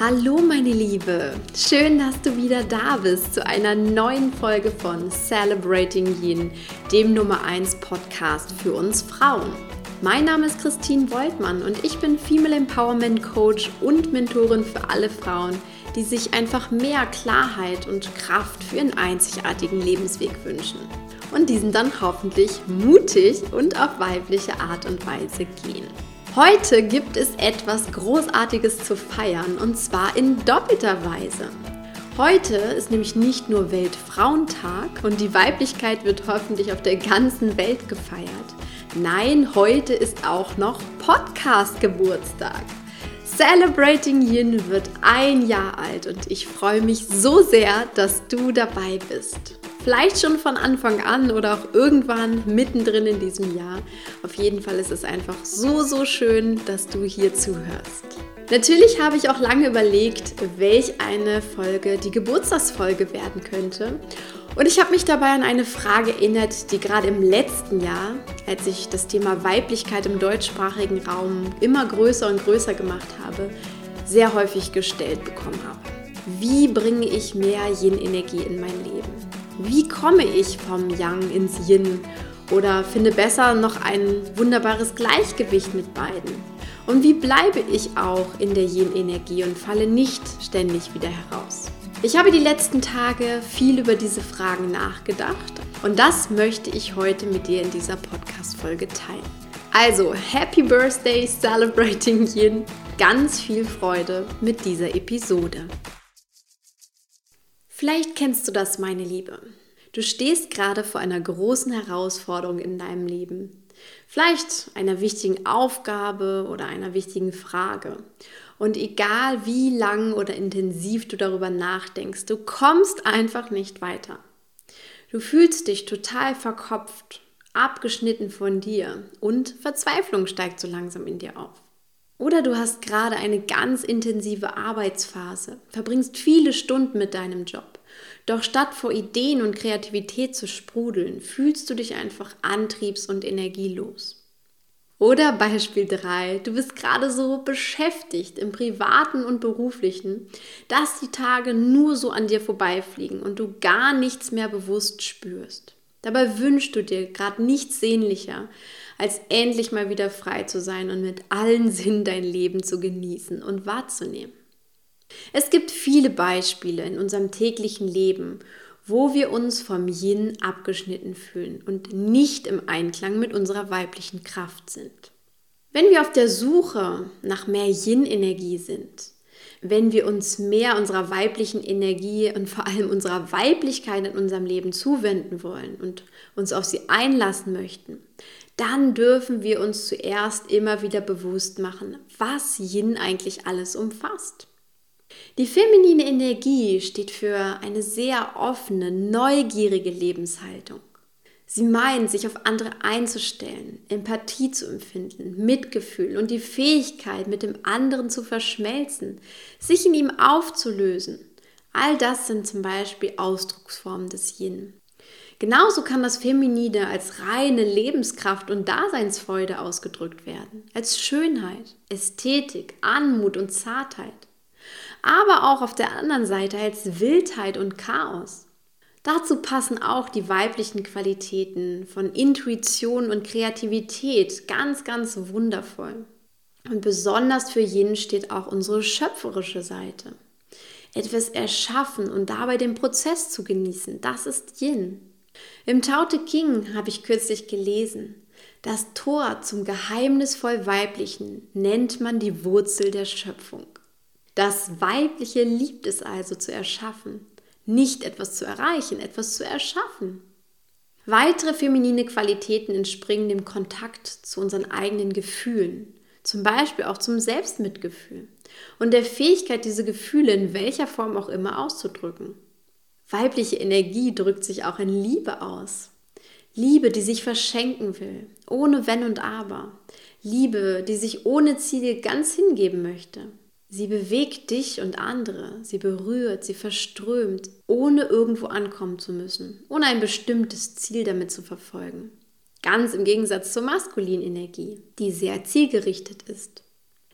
Hallo meine Liebe, schön, dass du wieder da bist zu einer neuen Folge von Celebrating Yin, dem Nummer 1 Podcast für uns Frauen. Mein Name ist Christine Woltmann und ich bin Female Empowerment Coach und Mentorin für alle Frauen, die sich einfach mehr Klarheit und Kraft für ihren einzigartigen Lebensweg wünschen und diesen dann hoffentlich mutig und auf weibliche Art und Weise gehen. Heute gibt es etwas Großartiges zu feiern und zwar in doppelter Weise. Heute ist nämlich nicht nur Weltfrauentag und die Weiblichkeit wird hoffentlich auf der ganzen Welt gefeiert. Nein, heute ist auch noch Podcast-Geburtstag. Celebrating Yin wird ein Jahr alt und ich freue mich so sehr, dass du dabei bist. Vielleicht schon von Anfang an oder auch irgendwann mittendrin in diesem Jahr. Auf jeden Fall ist es einfach so, so schön, dass du hier zuhörst. Natürlich habe ich auch lange überlegt, welch eine Folge die Geburtstagsfolge werden könnte. Und ich habe mich dabei an eine Frage erinnert, die gerade im letzten Jahr, als ich das Thema Weiblichkeit im deutschsprachigen Raum immer größer und größer gemacht habe, sehr häufig gestellt bekommen habe. Wie bringe ich mehr Yin-Energie in mein Leben? Wie komme ich vom Yang ins Yin oder finde besser noch ein wunderbares Gleichgewicht mit beiden? Und wie bleibe ich auch in der Yin-Energie und falle nicht ständig wieder heraus? Ich habe die letzten Tage viel über diese Fragen nachgedacht und das möchte ich heute mit dir in dieser Podcast-Folge teilen. Also, Happy Birthday Celebrating Yin! Ganz viel Freude mit dieser Episode. Vielleicht kennst du das, meine Liebe. Du stehst gerade vor einer großen Herausforderung in deinem Leben. Vielleicht einer wichtigen Aufgabe oder einer wichtigen Frage. Und egal wie lang oder intensiv du darüber nachdenkst, du kommst einfach nicht weiter. Du fühlst dich total verkopft, abgeschnitten von dir und Verzweiflung steigt so langsam in dir auf. Oder du hast gerade eine ganz intensive Arbeitsphase, verbringst viele Stunden mit deinem Job. Doch statt vor Ideen und Kreativität zu sprudeln, fühlst du dich einfach antriebs- und energielos. Oder Beispiel 3, du bist gerade so beschäftigt im privaten und beruflichen, dass die Tage nur so an dir vorbeifliegen und du gar nichts mehr bewusst spürst. Dabei wünschst du dir gerade nichts sehnlicher, als endlich mal wieder frei zu sein und mit allen Sinnen dein Leben zu genießen und wahrzunehmen. Es gibt viele Beispiele in unserem täglichen Leben, wo wir uns vom Yin abgeschnitten fühlen und nicht im Einklang mit unserer weiblichen Kraft sind. Wenn wir auf der Suche nach mehr Yin-Energie sind, wenn wir uns mehr unserer weiblichen Energie und vor allem unserer Weiblichkeit in unserem Leben zuwenden wollen und uns auf sie einlassen möchten, dann dürfen wir uns zuerst immer wieder bewusst machen, was Yin eigentlich alles umfasst. Die feminine Energie steht für eine sehr offene, neugierige Lebenshaltung. Sie meint, sich auf andere einzustellen, Empathie zu empfinden, Mitgefühl und die Fähigkeit, mit dem anderen zu verschmelzen, sich in ihm aufzulösen. All das sind zum Beispiel Ausdrucksformen des Yin. Genauso kann das Feminine als reine Lebenskraft und Daseinsfreude ausgedrückt werden, als Schönheit, Ästhetik, Anmut und Zartheit. Aber auch auf der anderen Seite als Wildheit und Chaos. Dazu passen auch die weiblichen Qualitäten von Intuition und Kreativität ganz, ganz wundervoll. Und besonders für Yin steht auch unsere schöpferische Seite. Etwas erschaffen und dabei den Prozess zu genießen, das ist Yin. Im Tao Te King habe ich kürzlich gelesen, das Tor zum geheimnisvoll Weiblichen nennt man die Wurzel der Schöpfung. Das Weibliche liebt es also zu erschaffen, nicht etwas zu erreichen, etwas zu erschaffen. Weitere feminine Qualitäten entspringen dem Kontakt zu unseren eigenen Gefühlen, zum Beispiel auch zum Selbstmitgefühl und der Fähigkeit, diese Gefühle in welcher Form auch immer auszudrücken. Weibliche Energie drückt sich auch in Liebe aus. Liebe, die sich verschenken will, ohne Wenn und Aber. Liebe, die sich ohne Ziel ganz hingeben möchte. Sie bewegt dich und andere, sie berührt, sie verströmt, ohne irgendwo ankommen zu müssen, ohne ein bestimmtes Ziel damit zu verfolgen. Ganz im Gegensatz zur maskulinen Energie, die sehr zielgerichtet ist.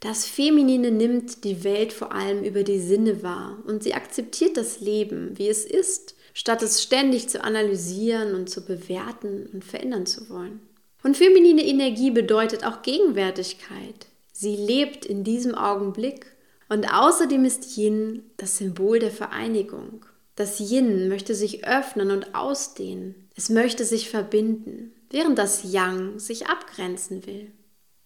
Das Feminine nimmt die Welt vor allem über die Sinne wahr und sie akzeptiert das Leben, wie es ist, statt es ständig zu analysieren und zu bewerten und verändern zu wollen. Und feminine Energie bedeutet auch Gegenwärtigkeit. Sie lebt in diesem Augenblick. Und außerdem ist Yin das Symbol der Vereinigung. Das Yin möchte sich öffnen und ausdehnen. Es möchte sich verbinden, während das Yang sich abgrenzen will.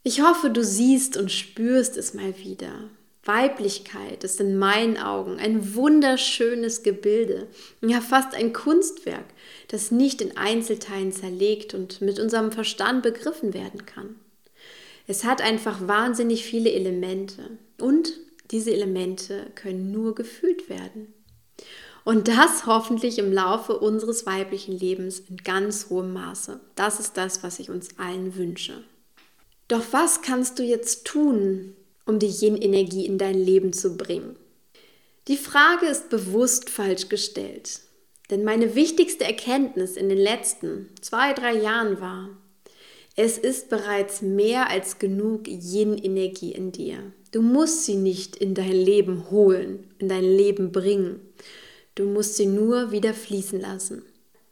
Ich hoffe, du siehst und spürst es mal wieder. Weiblichkeit ist in meinen Augen ein wunderschönes Gebilde, ja fast ein Kunstwerk, das nicht in Einzelteilen zerlegt und mit unserem Verstand begriffen werden kann. Es hat einfach wahnsinnig viele Elemente und diese Elemente können nur gefühlt werden. Und das hoffentlich im Laufe unseres weiblichen Lebens in ganz hohem Maße. Das ist das, was ich uns allen wünsche. Doch was kannst du jetzt tun, um die Yin-Energie in dein Leben zu bringen? Die Frage ist bewusst falsch gestellt. Denn meine wichtigste Erkenntnis in den letzten zwei, drei Jahren war, es ist bereits mehr als genug Yin-Energie in dir. Du musst sie nicht in dein Leben holen, in dein Leben bringen. Du musst sie nur wieder fließen lassen.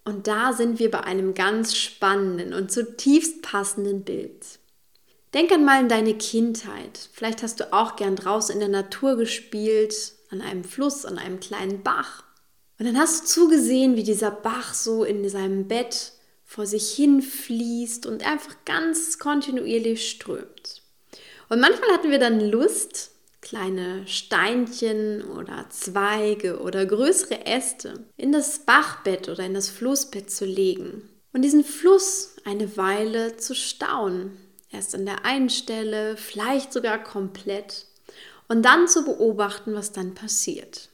Und da sind wir bei einem ganz spannenden und zutiefst passenden Bild. Denk einmal in deine Kindheit. Vielleicht hast du auch gern draußen in der Natur gespielt, an einem Fluss, an einem kleinen Bach. Und dann hast du zugesehen, wie dieser Bach so in seinem Bett vor sich hin fließt und einfach ganz kontinuierlich strömt. Und manchmal hatten wir dann Lust, kleine Steinchen oder Zweige oder größere Äste in das Bachbett oder in das Flussbett zu legen und diesen Fluss eine Weile zu staunen, Erst an der einen Stelle, vielleicht sogar komplett. Und dann zu beobachten, was dann passiert.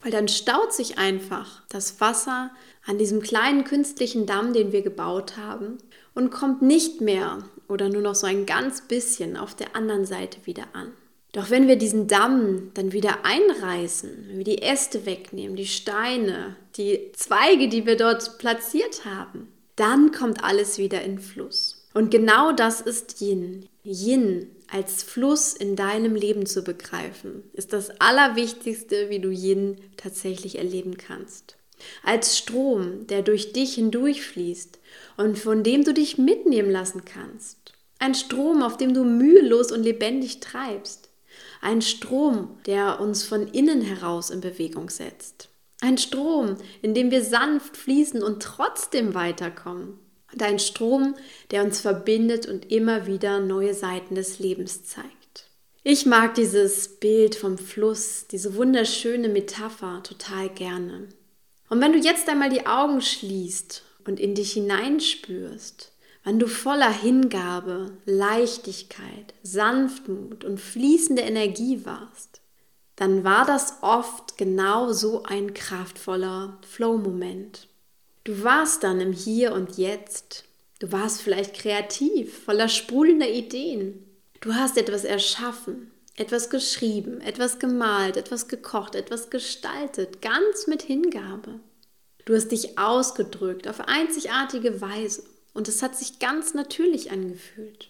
Weil dann staut sich einfach das Wasser an diesem kleinen künstlichen Damm, den wir gebaut haben, und kommt nicht mehr oder nur noch so ein ganz bisschen auf der anderen Seite wieder an. Doch wenn wir diesen Damm dann wieder einreißen, wenn wir die Äste wegnehmen, die Steine, die Zweige, die wir dort platziert haben, dann kommt alles wieder in Fluss. Und genau das ist Yin. Yin als Fluss in deinem Leben zu begreifen, ist das Allerwichtigste, wie du Yin tatsächlich erleben kannst. Als Strom, der durch dich hindurchfließt und von dem du dich mitnehmen lassen kannst. Ein Strom, auf dem du mühelos und lebendig treibst. Ein Strom, der uns von innen heraus in Bewegung setzt. Ein Strom, in dem wir sanft fließen und trotzdem weiterkommen und ein Strom, der uns verbindet und immer wieder neue Seiten des Lebens zeigt. Ich mag dieses Bild vom Fluss, diese wunderschöne Metapher total gerne. Und wenn du jetzt einmal die Augen schließt und in dich hineinspürst, wenn du voller Hingabe, Leichtigkeit, Sanftmut und fließende Energie warst, dann war das oft genau so ein kraftvoller Flow-Moment. Du warst dann im Hier und Jetzt. Du warst vielleicht kreativ, voller sprudelnder Ideen. Du hast etwas erschaffen, etwas geschrieben, etwas gemalt, etwas gekocht, etwas gestaltet, ganz mit Hingabe. Du hast dich ausgedrückt auf einzigartige Weise und es hat sich ganz natürlich angefühlt.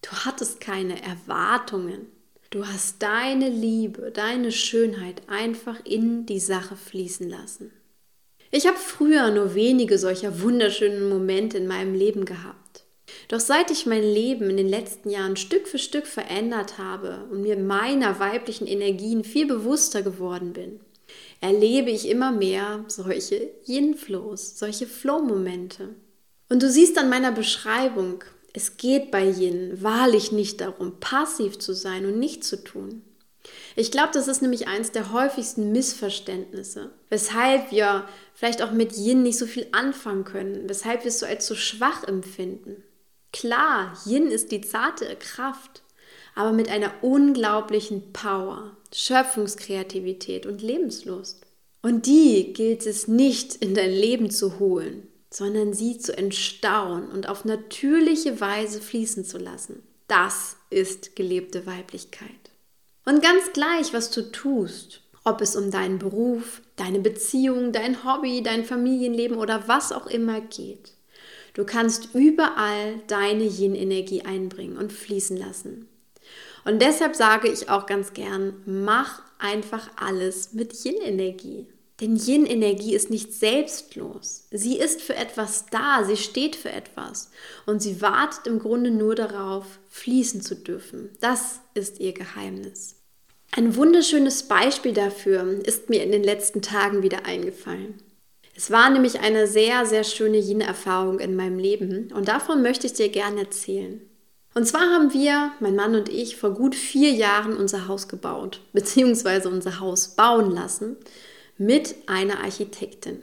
Du hattest keine Erwartungen. Du hast deine Liebe, deine Schönheit einfach in die Sache fließen lassen. Ich habe früher nur wenige solcher wunderschönen Momente in meinem Leben gehabt. Doch seit ich mein Leben in den letzten Jahren Stück für Stück verändert habe und mir meiner weiblichen Energien viel bewusster geworden bin, erlebe ich immer mehr solche Yin-Flows, solche Flow-Momente. Und du siehst an meiner Beschreibung, es geht bei Yin wahrlich nicht darum, passiv zu sein und nichts zu tun. Ich glaube, das ist nämlich eines der häufigsten Missverständnisse, weshalb wir vielleicht auch mit Yin nicht so viel anfangen können, weshalb wir es so als so schwach empfinden. Klar, Yin ist die zarte Kraft, aber mit einer unglaublichen Power, Schöpfungskreativität und Lebenslust. Und die gilt es nicht in dein Leben zu holen, sondern sie zu entstauen und auf natürliche Weise fließen zu lassen. Das ist gelebte Weiblichkeit. Und ganz gleich, was du tust, ob es um deinen Beruf, deine Beziehung, dein Hobby, dein Familienleben oder was auch immer geht. Du kannst überall deine Yin-Energie einbringen und fließen lassen. Und deshalb sage ich auch ganz gern, mach einfach alles mit Yin-Energie. Denn Yin-Energie ist nicht selbstlos. Sie ist für etwas da, sie steht für etwas. Und sie wartet im Grunde nur darauf, fließen zu dürfen. Das ist ihr Geheimnis. Ein wunderschönes Beispiel dafür ist mir in den letzten Tagen wieder eingefallen. Es war nämlich eine sehr, sehr schöne Yin-Erfahrung in meinem Leben und davon möchte ich dir gerne erzählen. Und zwar haben wir, mein Mann und ich, vor gut vier Jahren unser Haus gebaut, beziehungsweise unser Haus bauen lassen mit einer Architektin.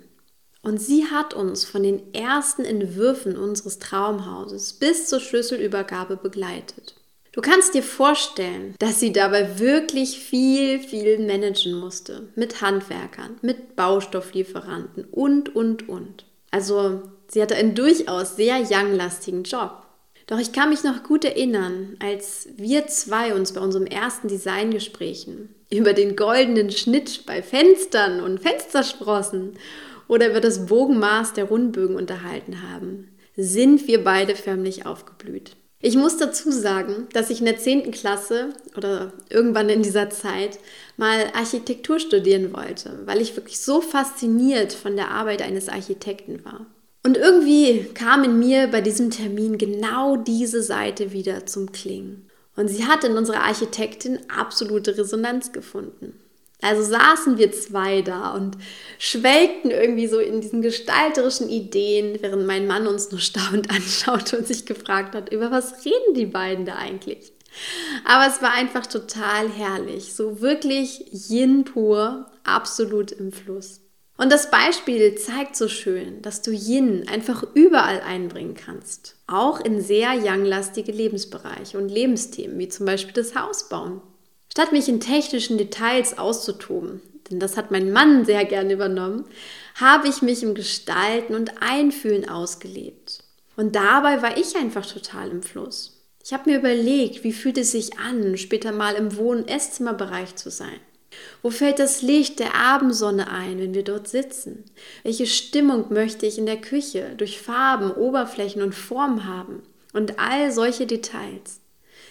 Und sie hat uns von den ersten Entwürfen unseres Traumhauses bis zur Schlüsselübergabe begleitet. Du kannst dir vorstellen, dass sie dabei wirklich viel, viel managen musste. Mit Handwerkern, mit Baustofflieferanten und, und, und. Also sie hatte einen durchaus sehr young-lastigen Job. Doch ich kann mich noch gut erinnern, als wir zwei uns bei unserem ersten Designgesprächen über den goldenen Schnitt bei Fenstern und Fenstersprossen oder über das Bogenmaß der Rundbögen unterhalten haben, sind wir beide förmlich aufgeblüht. Ich muss dazu sagen, dass ich in der 10. Klasse oder irgendwann in dieser Zeit mal Architektur studieren wollte, weil ich wirklich so fasziniert von der Arbeit eines Architekten war. Und irgendwie kam in mir bei diesem Termin genau diese Seite wieder zum Klingen. Und sie hat in unserer Architektin absolute Resonanz gefunden. Also saßen wir zwei da und schwelgten irgendwie so in diesen gestalterischen Ideen, während mein Mann uns nur staunend anschaute und sich gefragt hat, über was reden die beiden da eigentlich? Aber es war einfach total herrlich, so wirklich Yin pur, absolut im Fluss. Und das Beispiel zeigt so schön, dass du Yin einfach überall einbringen kannst, auch in sehr younglastige Lebensbereiche und Lebensthemen, wie zum Beispiel das Hausbauen. Statt mich in technischen Details auszutoben, denn das hat mein Mann sehr gern übernommen, habe ich mich im Gestalten und Einfühlen ausgelebt. Und dabei war ich einfach total im Fluss. Ich habe mir überlegt, wie fühlt es sich an, später mal im Wohn- und Esszimmerbereich zu sein. Wo fällt das Licht der Abendsonne ein, wenn wir dort sitzen? Welche Stimmung möchte ich in der Küche durch Farben, Oberflächen und Formen haben? Und all solche Details.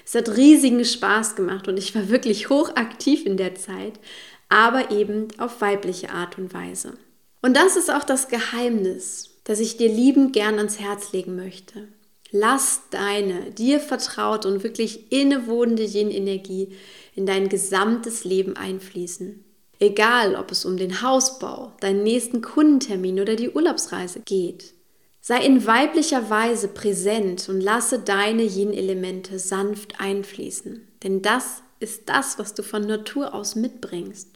Es hat riesigen Spaß gemacht und ich war wirklich hochaktiv in der Zeit, aber eben auf weibliche Art und Weise. Und das ist auch das Geheimnis, das ich dir liebend gern ans Herz legen möchte. Lass deine dir vertraute und wirklich innewohnende Yin-Energie in dein gesamtes Leben einfließen. Egal, ob es um den Hausbau, deinen nächsten Kundentermin oder die Urlaubsreise geht. Sei in weiblicher Weise präsent und lasse deine Yin-Elemente sanft einfließen, denn das ist das, was du von Natur aus mitbringst.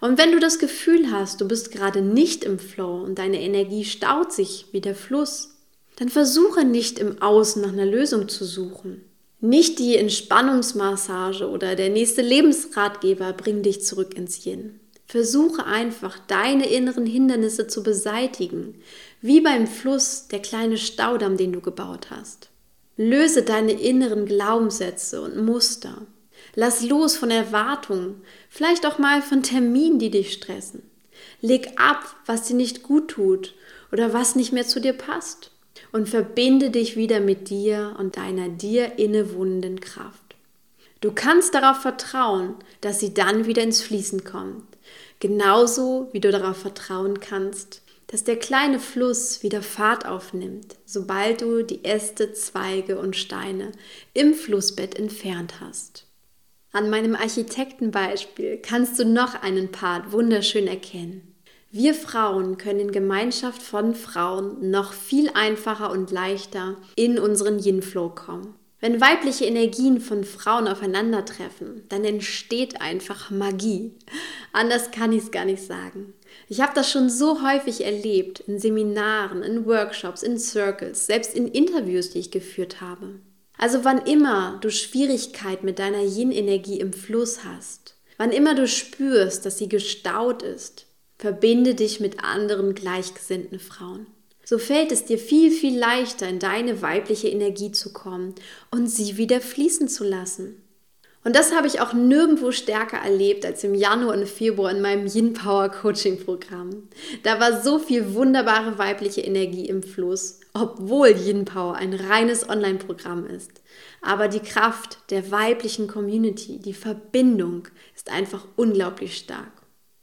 Und wenn du das Gefühl hast, du bist gerade nicht im Flow und deine Energie staut sich wie der Fluss, dann versuche nicht im Außen nach einer Lösung zu suchen. Nicht die Entspannungsmassage oder der nächste Lebensratgeber bringt dich zurück ins Yin. Versuche einfach, deine inneren Hindernisse zu beseitigen, wie beim Fluss der kleine Staudamm, den du gebaut hast. Löse deine inneren Glaubenssätze und Muster. Lass los von Erwartungen, vielleicht auch mal von Terminen, die dich stressen. Leg ab, was dir nicht gut tut oder was nicht mehr zu dir passt und verbinde dich wieder mit dir und deiner dir innewohnenden Kraft. Du kannst darauf vertrauen, dass sie dann wieder ins Fließen kommt. Genauso wie du darauf vertrauen kannst, dass der kleine Fluss wieder Fahrt aufnimmt, sobald du die Äste, Zweige und Steine im Flussbett entfernt hast. An meinem Architektenbeispiel kannst du noch einen Part wunderschön erkennen. Wir Frauen können in Gemeinschaft von Frauen noch viel einfacher und leichter in unseren Yin-Flow kommen. Wenn weibliche Energien von Frauen aufeinandertreffen, dann entsteht einfach Magie. Anders kann ich es gar nicht sagen. Ich habe das schon so häufig erlebt, in Seminaren, in Workshops, in Circles, selbst in Interviews, die ich geführt habe. Also wann immer du Schwierigkeit mit deiner Yin-Energie im Fluss hast, wann immer du spürst, dass sie gestaut ist, Verbinde dich mit anderen gleichgesinnten Frauen. So fällt es dir viel, viel leichter, in deine weibliche Energie zu kommen und sie wieder fließen zu lassen. Und das habe ich auch nirgendwo stärker erlebt als im Januar und Februar in meinem Yin Power Coaching Programm. Da war so viel wunderbare weibliche Energie im Fluss, obwohl Yin Power ein reines Online-Programm ist. Aber die Kraft der weiblichen Community, die Verbindung ist einfach unglaublich stark.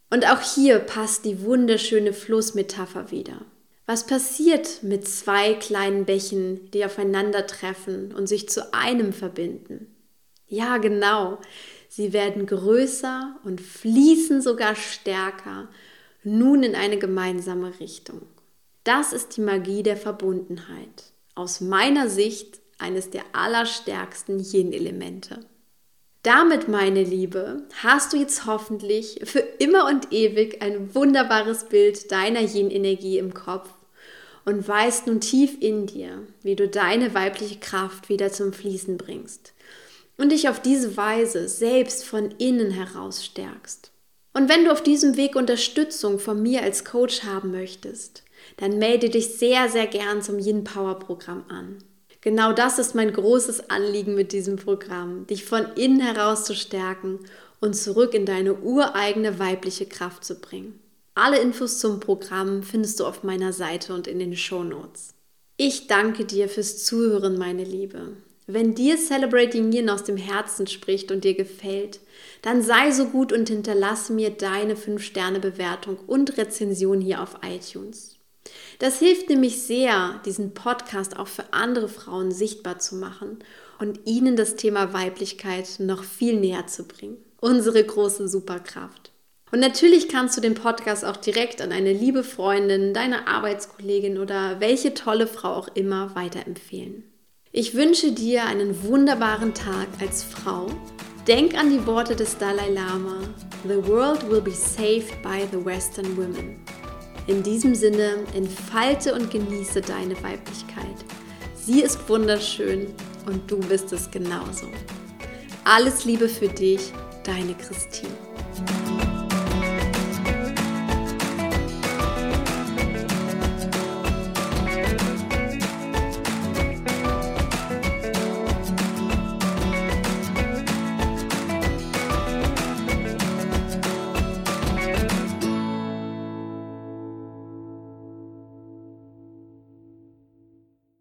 Und auch hier passt die wunderschöne Flussmetapher wieder. Was passiert mit zwei kleinen Bächen, die aufeinandertreffen und sich zu einem verbinden? Ja, genau. Sie werden größer und fließen sogar stärker, nun in eine gemeinsame Richtung. Das ist die Magie der Verbundenheit. Aus meiner Sicht eines der allerstärksten Yin-Elemente. Damit, meine Liebe, hast du jetzt hoffentlich für immer und ewig ein wunderbares Bild deiner Yin-Energie im Kopf und weißt nun tief in dir, wie du deine weibliche Kraft wieder zum Fließen bringst und dich auf diese Weise selbst von innen heraus stärkst. Und wenn du auf diesem Weg Unterstützung von mir als Coach haben möchtest, dann melde dich sehr, sehr gern zum Yin Power Programm an. Genau das ist mein großes Anliegen mit diesem Programm, dich von innen heraus zu stärken und zurück in deine ureigene weibliche Kraft zu bringen. Alle Infos zum Programm findest du auf meiner Seite und in den Show Notes. Ich danke dir fürs Zuhören, meine Liebe. Wenn dir Celebrating Yin aus dem Herzen spricht und dir gefällt, dann sei so gut und hinterlasse mir deine 5-Sterne-Bewertung und Rezension hier auf iTunes. Das hilft nämlich sehr, diesen Podcast auch für andere Frauen sichtbar zu machen und ihnen das Thema Weiblichkeit noch viel näher zu bringen. Unsere große Superkraft. Und natürlich kannst du den Podcast auch direkt an eine liebe Freundin, deine Arbeitskollegin oder welche tolle Frau auch immer weiterempfehlen. Ich wünsche dir einen wunderbaren Tag als Frau. Denk an die Worte des Dalai Lama. The world will be saved by the Western women. In diesem Sinne, entfalte und genieße deine Weiblichkeit. Sie ist wunderschön und du bist es genauso. Alles Liebe für dich, deine Christine.